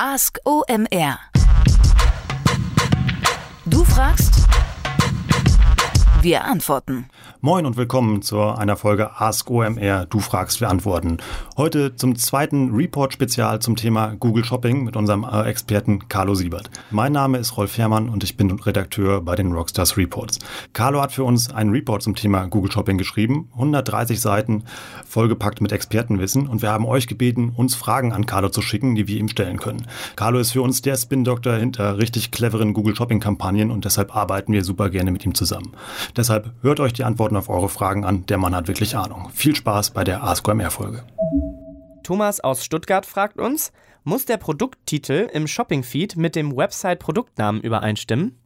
Ask OMR. Du fragst, wir antworten. Moin und willkommen zu einer Folge Ask OMR. Du fragst, wir antworten. Heute zum zweiten Report-Spezial zum Thema Google Shopping mit unserem äh, Experten Carlo Siebert. Mein Name ist Rolf Herrmann und ich bin Redakteur bei den Rockstars Reports. Carlo hat für uns einen Report zum Thema Google Shopping geschrieben, 130 Seiten, vollgepackt mit Expertenwissen und wir haben euch gebeten, uns Fragen an Carlo zu schicken, die wir ihm stellen können. Carlo ist für uns der Spin-Doktor hinter richtig cleveren Google Shopping-Kampagnen und deshalb arbeiten wir super gerne mit ihm zusammen. Deshalb hört euch die Antworten auf eure Fragen an. Der Mann hat wirklich Ahnung. Viel Spaß bei der AskOMR-Folge. Thomas aus Stuttgart fragt uns, muss der Produkttitel im Shopping-Feed mit dem Website-Produktnamen übereinstimmen?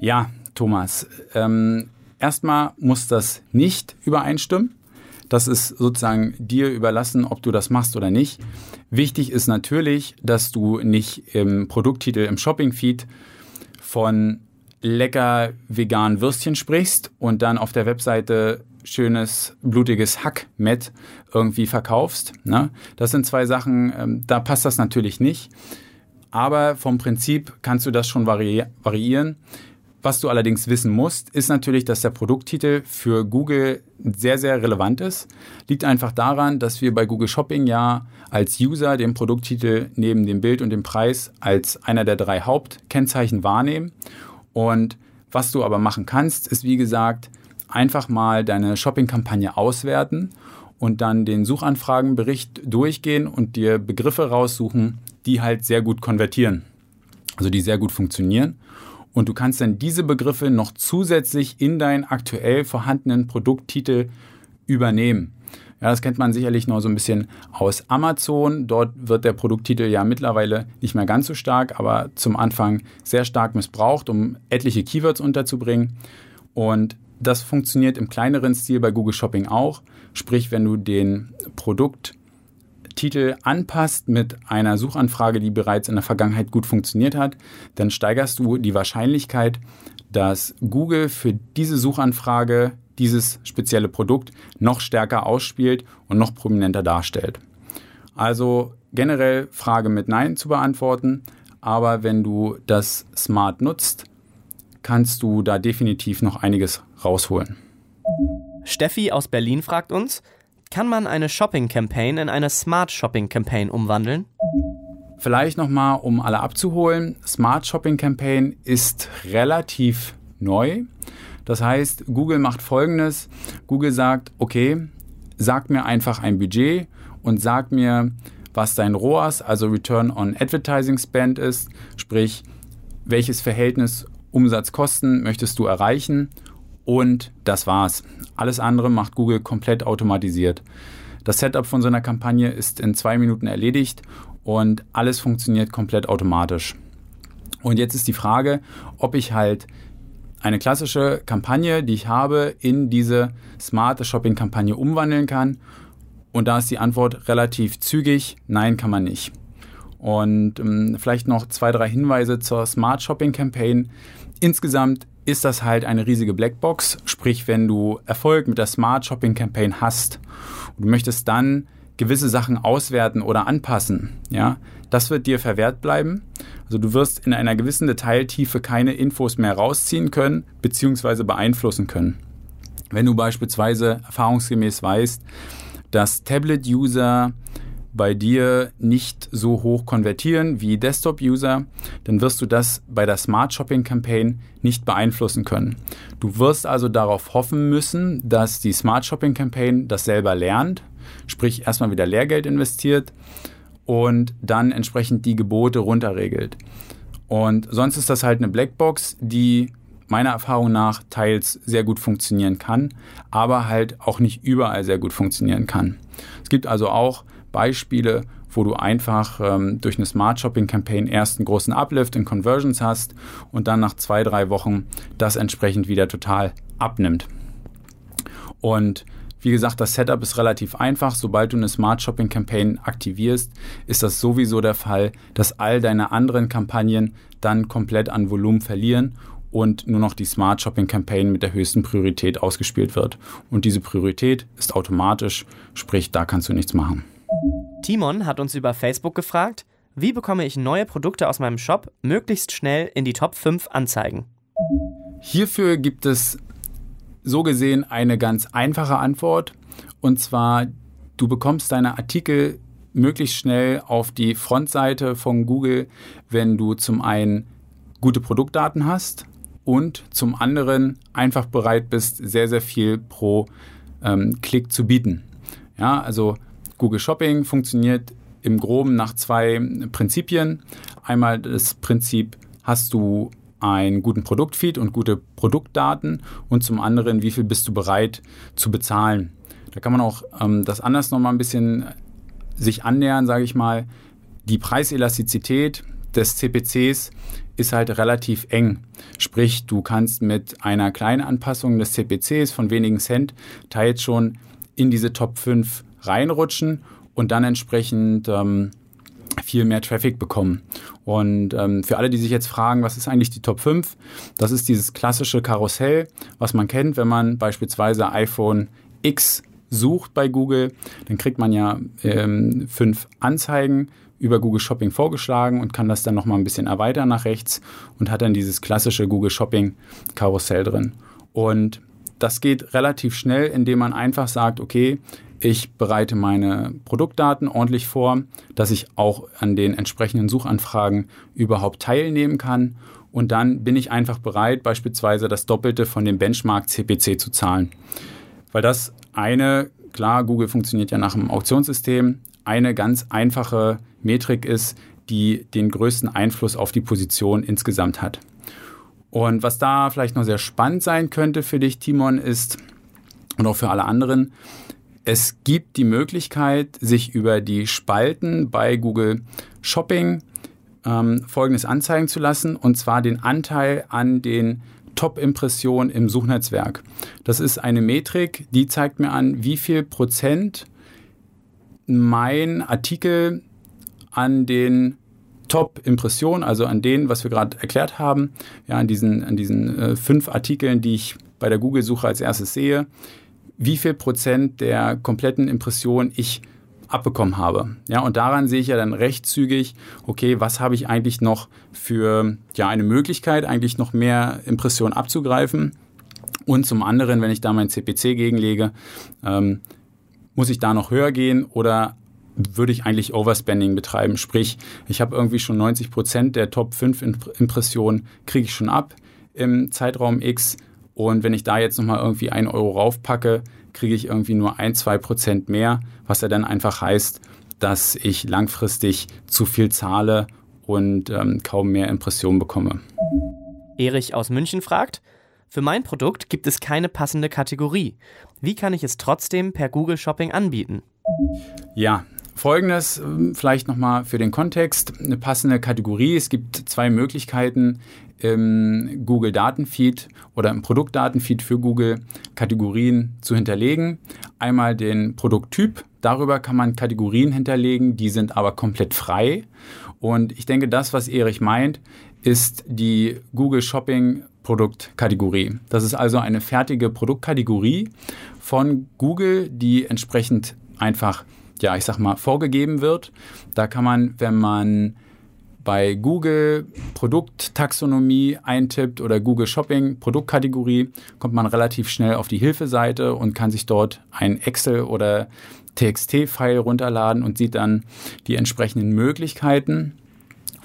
Ja, Thomas. Ähm, erstmal muss das nicht übereinstimmen. Das ist sozusagen dir überlassen, ob du das machst oder nicht. Wichtig ist natürlich, dass du nicht im Produkttitel im Shopping-Feed von lecker veganen Würstchen sprichst und dann auf der Webseite schönes, blutiges Hackmett irgendwie verkaufst. Ne? Das sind zwei Sachen, ähm, da passt das natürlich nicht. Aber vom Prinzip kannst du das schon vari variieren. Was du allerdings wissen musst, ist natürlich, dass der Produkttitel für Google sehr, sehr relevant ist. Liegt einfach daran, dass wir bei Google Shopping ja als User den Produkttitel neben dem Bild und dem Preis als einer der drei Hauptkennzeichen wahrnehmen. Und was du aber machen kannst, ist wie gesagt, einfach mal deine Shopping-Kampagne auswerten und dann den Suchanfragenbericht durchgehen und dir Begriffe raussuchen, die halt sehr gut konvertieren. Also die sehr gut funktionieren. Und du kannst dann diese Begriffe noch zusätzlich in deinen aktuell vorhandenen Produkttitel übernehmen. Ja, das kennt man sicherlich noch so ein bisschen aus Amazon. Dort wird der Produkttitel ja mittlerweile nicht mehr ganz so stark, aber zum Anfang sehr stark missbraucht, um etliche Keywords unterzubringen. Und das funktioniert im kleineren Stil bei Google Shopping auch. Sprich, wenn du den Produkttitel anpasst mit einer Suchanfrage, die bereits in der Vergangenheit gut funktioniert hat, dann steigerst du die Wahrscheinlichkeit, dass Google für diese Suchanfrage dieses spezielle Produkt noch stärker ausspielt und noch prominenter darstellt. Also generell Frage mit Nein zu beantworten, aber wenn du das Smart nutzt, kannst du da definitiv noch einiges rausholen. Steffi aus Berlin fragt uns, kann man eine Shopping-Campaign in eine Smart Shopping-Campaign umwandeln? Vielleicht nochmal, um alle abzuholen. Smart Shopping Campaign ist relativ neu. Das heißt, Google macht Folgendes. Google sagt, okay, sag mir einfach ein Budget und sag mir, was dein ROAS, also Return on Advertising Spend ist, sprich, welches Verhältnis Umsatz-Kosten möchtest du erreichen und das war's. Alles andere macht Google komplett automatisiert. Das Setup von so einer Kampagne ist in zwei Minuten erledigt und alles funktioniert komplett automatisch. Und jetzt ist die Frage, ob ich halt eine klassische Kampagne, die ich habe, in diese smarte Shopping-Kampagne umwandeln kann? Und da ist die Antwort relativ zügig, nein, kann man nicht. Und ähm, vielleicht noch zwei, drei Hinweise zur Smart Shopping Campaign. Insgesamt ist das halt eine riesige Blackbox, sprich, wenn du Erfolg mit der Smart Shopping Campaign hast und du möchtest dann gewisse Sachen auswerten oder anpassen, ja, das wird dir verwehrt bleiben. Also du wirst in einer gewissen Detailtiefe keine Infos mehr rausziehen können bzw. beeinflussen können. Wenn du beispielsweise erfahrungsgemäß weißt, dass Tablet-User bei dir nicht so hoch konvertieren wie Desktop-User, dann wirst du das bei der Smart Shopping Campaign nicht beeinflussen können. Du wirst also darauf hoffen müssen, dass die Smart Shopping Campaign das selber lernt, sprich erstmal wieder Lehrgeld investiert und dann entsprechend die Gebote runterregelt. Und sonst ist das halt eine Blackbox, die meiner Erfahrung nach teils sehr gut funktionieren kann, aber halt auch nicht überall sehr gut funktionieren kann. Es gibt also auch Beispiele, wo du einfach ähm, durch eine Smart Shopping Campaign erst einen großen Uplift in Conversions hast und dann nach zwei, drei Wochen das entsprechend wieder total abnimmt. Und wie gesagt, das Setup ist relativ einfach. Sobald du eine Smart Shopping Campaign aktivierst, ist das sowieso der Fall, dass all deine anderen Kampagnen dann komplett an Volumen verlieren und nur noch die Smart Shopping Campaign mit der höchsten Priorität ausgespielt wird. Und diese Priorität ist automatisch, sprich, da kannst du nichts machen. Timon hat uns über Facebook gefragt, Wie bekomme ich neue Produkte aus meinem Shop möglichst schnell in die Top 5 Anzeigen? Hierfür gibt es so gesehen eine ganz einfache Antwort. Und zwar, du bekommst deine Artikel möglichst schnell auf die Frontseite von Google, wenn du zum einen gute Produktdaten hast und zum anderen einfach bereit bist, sehr, sehr viel pro ähm, Klick zu bieten. Ja, also Google Shopping funktioniert im Groben nach zwei Prinzipien. Einmal das Prinzip, hast du einen guten Produktfeed und gute Produktdaten und zum anderen, wie viel bist du bereit zu bezahlen. Da kann man auch ähm, das anders nochmal ein bisschen sich annähern, sage ich mal. Die Preiselastizität des CPCs ist halt relativ eng. Sprich, du kannst mit einer kleinen Anpassung des CPCs von wenigen Cent teils schon in diese Top 5 reinrutschen und dann entsprechend ähm, viel mehr Traffic bekommen. Und ähm, für alle, die sich jetzt fragen, was ist eigentlich die Top 5? Das ist dieses klassische Karussell, was man kennt, wenn man beispielsweise iPhone X sucht bei Google, dann kriegt man ja ähm, fünf Anzeigen über Google Shopping vorgeschlagen und kann das dann nochmal ein bisschen erweitern nach rechts und hat dann dieses klassische Google Shopping Karussell drin. Und das geht relativ schnell, indem man einfach sagt, okay, ich bereite meine Produktdaten ordentlich vor, dass ich auch an den entsprechenden Suchanfragen überhaupt teilnehmen kann. Und dann bin ich einfach bereit, beispielsweise das Doppelte von dem Benchmark CPC zu zahlen. Weil das eine, klar, Google funktioniert ja nach einem Auktionssystem, eine ganz einfache Metrik ist, die den größten Einfluss auf die Position insgesamt hat. Und was da vielleicht noch sehr spannend sein könnte für dich, Timon, ist, und auch für alle anderen, es gibt die Möglichkeit, sich über die Spalten bei Google Shopping ähm, folgendes anzeigen zu lassen, und zwar den Anteil an den Top-Impressionen im Suchnetzwerk. Das ist eine Metrik, die zeigt mir an, wie viel Prozent mein Artikel an den Top-Impressionen, also an denen, was wir gerade erklärt haben, ja, an diesen, an diesen äh, fünf Artikeln, die ich bei der Google-Suche als erstes sehe, wie viel Prozent der kompletten Impression ich abbekommen habe. Ja, und daran sehe ich ja dann recht zügig, okay, was habe ich eigentlich noch für ja, eine Möglichkeit, eigentlich noch mehr Impressionen abzugreifen. Und zum anderen, wenn ich da mein CPC gegenlege, ähm, muss ich da noch höher gehen oder würde ich eigentlich Overspending betreiben? Sprich, ich habe irgendwie schon 90 Prozent der Top 5 Impressionen kriege ich schon ab im Zeitraum X und wenn ich da jetzt nochmal irgendwie einen Euro raufpacke, kriege ich irgendwie nur ein, zwei Prozent mehr, was ja dann einfach heißt, dass ich langfristig zu viel zahle und ähm, kaum mehr Impressionen bekomme. Erich aus München fragt, für mein Produkt gibt es keine passende Kategorie. Wie kann ich es trotzdem per Google Shopping anbieten? Ja, Folgendes ähm, vielleicht nochmal für den Kontext, eine passende Kategorie. Es gibt zwei Möglichkeiten, im Google Datenfeed oder im Produktdatenfeed für Google Kategorien zu hinterlegen. Einmal den Produkttyp, darüber kann man Kategorien hinterlegen, die sind aber komplett frei. Und ich denke, das, was Erich meint, ist die Google Shopping Produktkategorie. Das ist also eine fertige Produktkategorie von Google, die entsprechend einfach, ja, ich sag mal, vorgegeben wird. Da kann man, wenn man bei Google Produkttaxonomie eintippt oder Google Shopping Produktkategorie, kommt man relativ schnell auf die Hilfeseite und kann sich dort ein Excel oder TXT-File runterladen und sieht dann die entsprechenden Möglichkeiten.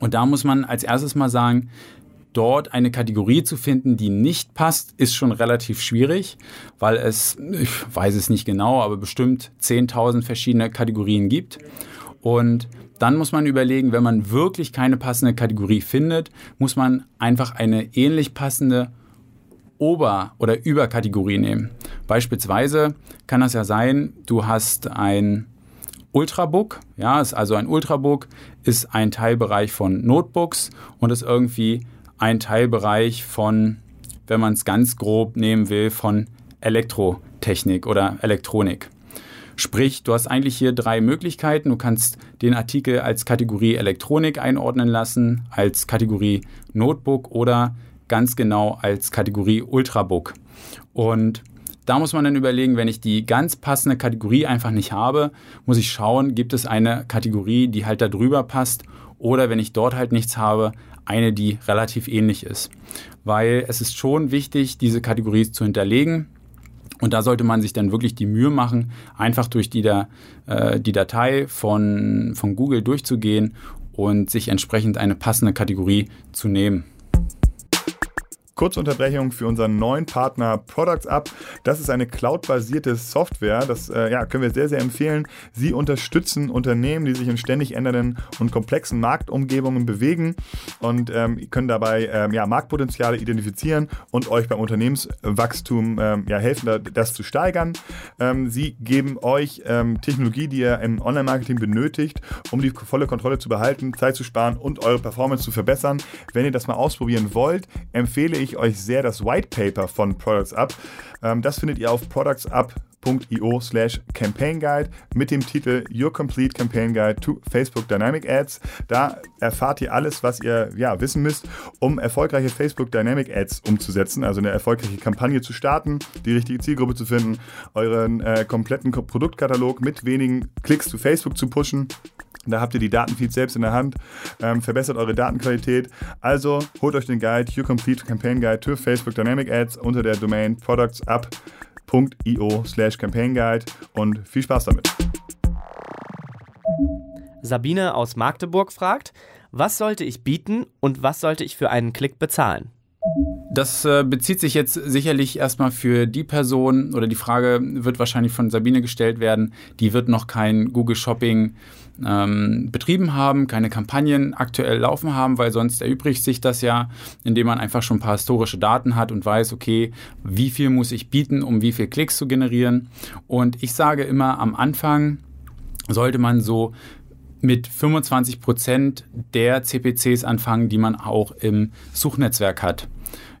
Und da muss man als erstes mal sagen, dort eine Kategorie zu finden, die nicht passt, ist schon relativ schwierig, weil es, ich weiß es nicht genau, aber bestimmt 10.000 verschiedene Kategorien gibt. Und dann muss man überlegen, wenn man wirklich keine passende Kategorie findet, muss man einfach eine ähnlich passende Ober- oder Überkategorie nehmen. Beispielsweise kann das ja sein, du hast ein Ultrabook, ja, ist also ein Ultrabook ist ein Teilbereich von Notebooks und ist irgendwie ein Teilbereich von, wenn man es ganz grob nehmen will, von Elektrotechnik oder Elektronik. Sprich, du hast eigentlich hier drei Möglichkeiten. Du kannst den Artikel als Kategorie Elektronik einordnen lassen, als Kategorie Notebook oder ganz genau als Kategorie Ultrabook. Und da muss man dann überlegen, wenn ich die ganz passende Kategorie einfach nicht habe, muss ich schauen, gibt es eine Kategorie, die halt da drüber passt oder wenn ich dort halt nichts habe, eine, die relativ ähnlich ist. Weil es ist schon wichtig, diese Kategorie zu hinterlegen. Und da sollte man sich dann wirklich die Mühe machen, einfach durch die, da, äh, die Datei von, von Google durchzugehen und sich entsprechend eine passende Kategorie zu nehmen. Kurze Unterbrechung für unseren neuen Partner Products Up. Das ist eine cloud-basierte Software. Das äh, ja, können wir sehr, sehr empfehlen. Sie unterstützen Unternehmen, die sich in ständig ändernden und komplexen Marktumgebungen bewegen und ähm, können dabei ähm, ja, Marktpotenziale identifizieren und euch beim Unternehmenswachstum ähm, ja, helfen, das zu steigern. Ähm, sie geben euch ähm, Technologie, die ihr im Online-Marketing benötigt, um die volle Kontrolle zu behalten, Zeit zu sparen und eure Performance zu verbessern. Wenn ihr das mal ausprobieren wollt, empfehle ich ich euch sehr das White Paper von Products Up. Ähm, das findet ihr auf productsup.io slash Campaign Guide mit dem Titel Your Complete Campaign Guide to Facebook Dynamic Ads. Da erfahrt ihr alles, was ihr ja, wissen müsst, um erfolgreiche Facebook Dynamic Ads umzusetzen, also eine erfolgreiche Kampagne zu starten, die richtige Zielgruppe zu finden, euren äh, kompletten Produktkatalog mit wenigen Klicks zu Facebook zu pushen da habt ihr die Datenfeeds selbst in der Hand, ähm, verbessert eure Datenqualität. Also holt euch den Guide, Your Complete Campaign Guide to Facebook Dynamic Ads unter der Domain productsup.io slash Campaign Guide und viel Spaß damit. Sabine aus Magdeburg fragt, was sollte ich bieten und was sollte ich für einen Klick bezahlen? Das äh, bezieht sich jetzt sicherlich erstmal für die Person oder die Frage wird wahrscheinlich von Sabine gestellt werden, die wird noch kein Google Shopping ähm, betrieben haben, keine Kampagnen aktuell laufen haben, weil sonst erübrigt sich das ja, indem man einfach schon ein paar historische Daten hat und weiß, okay, wie viel muss ich bieten, um wie viel Klicks zu generieren. Und ich sage immer, am Anfang sollte man so mit 25 Prozent der CPCs anfangen, die man auch im Suchnetzwerk hat.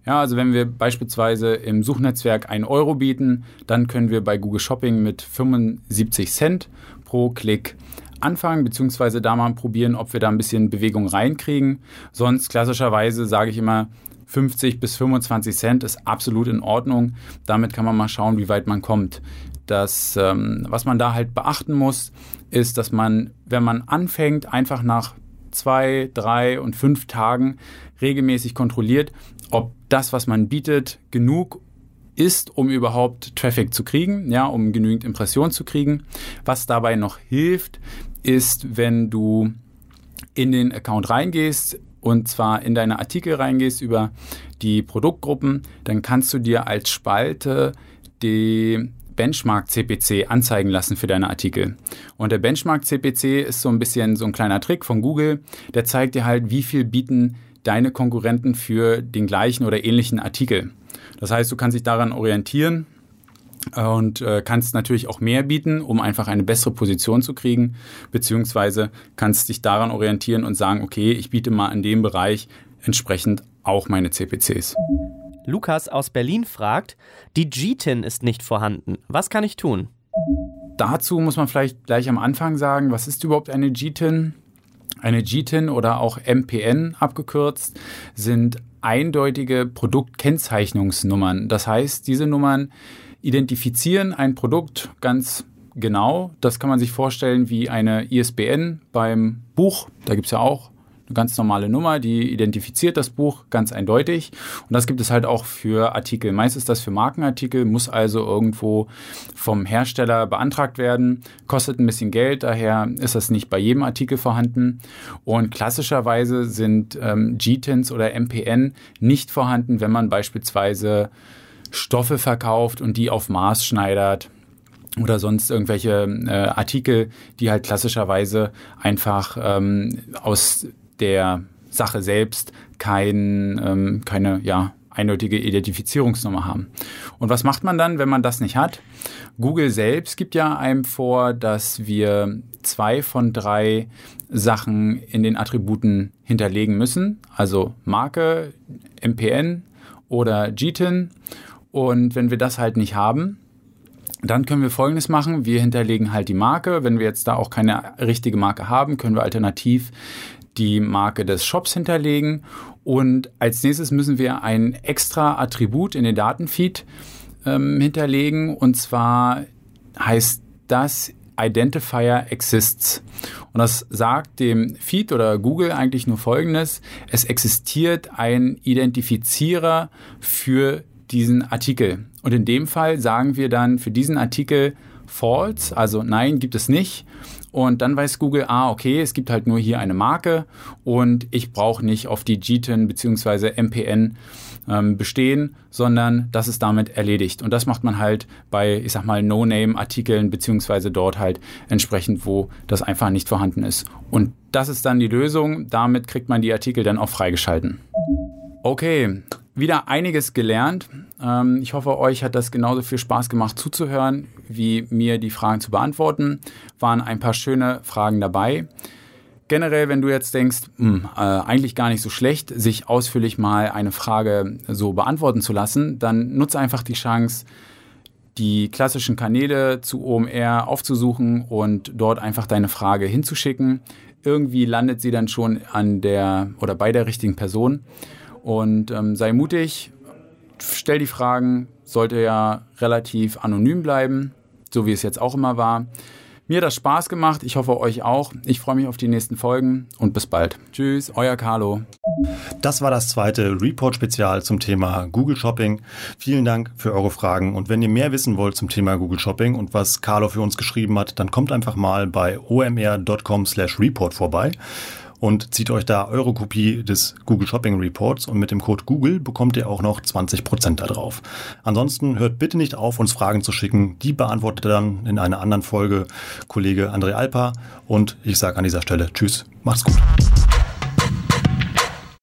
Ja, also wenn wir beispielsweise im Suchnetzwerk 1 Euro bieten, dann können wir bei Google Shopping mit 75 Cent pro Klick anfangen, beziehungsweise da mal probieren, ob wir da ein bisschen Bewegung reinkriegen. Sonst klassischerweise sage ich immer, 50 bis 25 Cent ist absolut in Ordnung. Damit kann man mal schauen, wie weit man kommt. Das, ähm, was man da halt beachten muss, ist, dass man, wenn man anfängt, einfach nach zwei, drei und fünf Tagen regelmäßig kontrolliert, ob das, was man bietet, genug ist, um überhaupt Traffic zu kriegen, ja, um genügend Impressionen zu kriegen. Was dabei noch hilft, ist, wenn du in den Account reingehst und zwar in deine Artikel reingehst über die Produktgruppen, dann kannst du dir als Spalte die Benchmark CPC anzeigen lassen für deine Artikel. Und der Benchmark CPC ist so ein bisschen so ein kleiner Trick von Google, der zeigt dir halt, wie viel bieten deine Konkurrenten für den gleichen oder ähnlichen Artikel. Das heißt, du kannst dich daran orientieren und äh, kannst natürlich auch mehr bieten, um einfach eine bessere Position zu kriegen, beziehungsweise kannst dich daran orientieren und sagen, okay, ich biete mal in dem Bereich entsprechend auch meine CPCs. Lukas aus Berlin fragt, die GTIN ist nicht vorhanden. Was kann ich tun? Dazu muss man vielleicht gleich am Anfang sagen, was ist überhaupt eine GTIN? Eine GTIN oder auch MPN abgekürzt sind eindeutige Produktkennzeichnungsnummern. Das heißt, diese Nummern identifizieren ein Produkt ganz genau. Das kann man sich vorstellen wie eine ISBN beim Buch. Da gibt es ja auch eine ganz normale Nummer, die identifiziert das Buch ganz eindeutig. Und das gibt es halt auch für Artikel. Meist ist das für Markenartikel, muss also irgendwo vom Hersteller beantragt werden, kostet ein bisschen Geld, daher ist das nicht bei jedem Artikel vorhanden. Und klassischerweise sind ähm, GTINs oder MPN nicht vorhanden, wenn man beispielsweise Stoffe verkauft und die auf Maß schneidert oder sonst irgendwelche äh, Artikel, die halt klassischerweise einfach ähm, aus der Sache selbst kein, ähm, keine ja, eindeutige Identifizierungsnummer haben. Und was macht man dann, wenn man das nicht hat? Google selbst gibt ja einem vor, dass wir zwei von drei Sachen in den Attributen hinterlegen müssen. Also Marke, MPN oder GTIN. Und wenn wir das halt nicht haben, dann können wir Folgendes machen. Wir hinterlegen halt die Marke. Wenn wir jetzt da auch keine richtige Marke haben, können wir alternativ die Marke des Shops hinterlegen. Und als nächstes müssen wir ein extra Attribut in den Datenfeed ähm, hinterlegen. Und zwar heißt das Identifier exists. Und das sagt dem Feed oder Google eigentlich nur Folgendes. Es existiert ein Identifizierer für diesen Artikel. Und in dem Fall sagen wir dann für diesen Artikel false, also nein, gibt es nicht. Und dann weiß Google, ah, okay, es gibt halt nur hier eine Marke und ich brauche nicht auf die GTIN bzw. MPN ähm, bestehen, sondern das ist damit erledigt. Und das macht man halt bei, ich sag mal, No-Name-Artikeln beziehungsweise dort halt entsprechend, wo das einfach nicht vorhanden ist. Und das ist dann die Lösung. Damit kriegt man die Artikel dann auch freigeschalten. Okay, wieder einiges gelernt. Ähm, ich hoffe, euch hat das genauso viel Spaß gemacht zuzuhören, wie mir die Fragen zu beantworten. Waren ein paar schöne Fragen dabei. Generell, wenn du jetzt denkst, mh, hm, äh, eigentlich gar nicht so schlecht, sich ausführlich mal eine Frage so beantworten zu lassen, dann nutze einfach die Chance, die klassischen Kanäle zu OMR aufzusuchen und dort einfach deine Frage hinzuschicken. Irgendwie landet sie dann schon an der oder bei der richtigen Person. Und ähm, sei mutig, stell die Fragen, sollte ja relativ anonym bleiben, so wie es jetzt auch immer war. Mir hat das Spaß gemacht, ich hoffe euch auch. Ich freue mich auf die nächsten Folgen und bis bald. Tschüss, euer Carlo. Das war das zweite Report-Spezial zum Thema Google Shopping. Vielen Dank für eure Fragen und wenn ihr mehr wissen wollt zum Thema Google Shopping und was Carlo für uns geschrieben hat, dann kommt einfach mal bei omr.com/report vorbei und zieht euch da eure Kopie des Google Shopping Reports und mit dem Code Google bekommt ihr auch noch 20% da drauf. Ansonsten hört bitte nicht auf, uns Fragen zu schicken. Die beantwortet dann in einer anderen Folge Kollege André Alpa und ich sage an dieser Stelle Tschüss, macht's gut.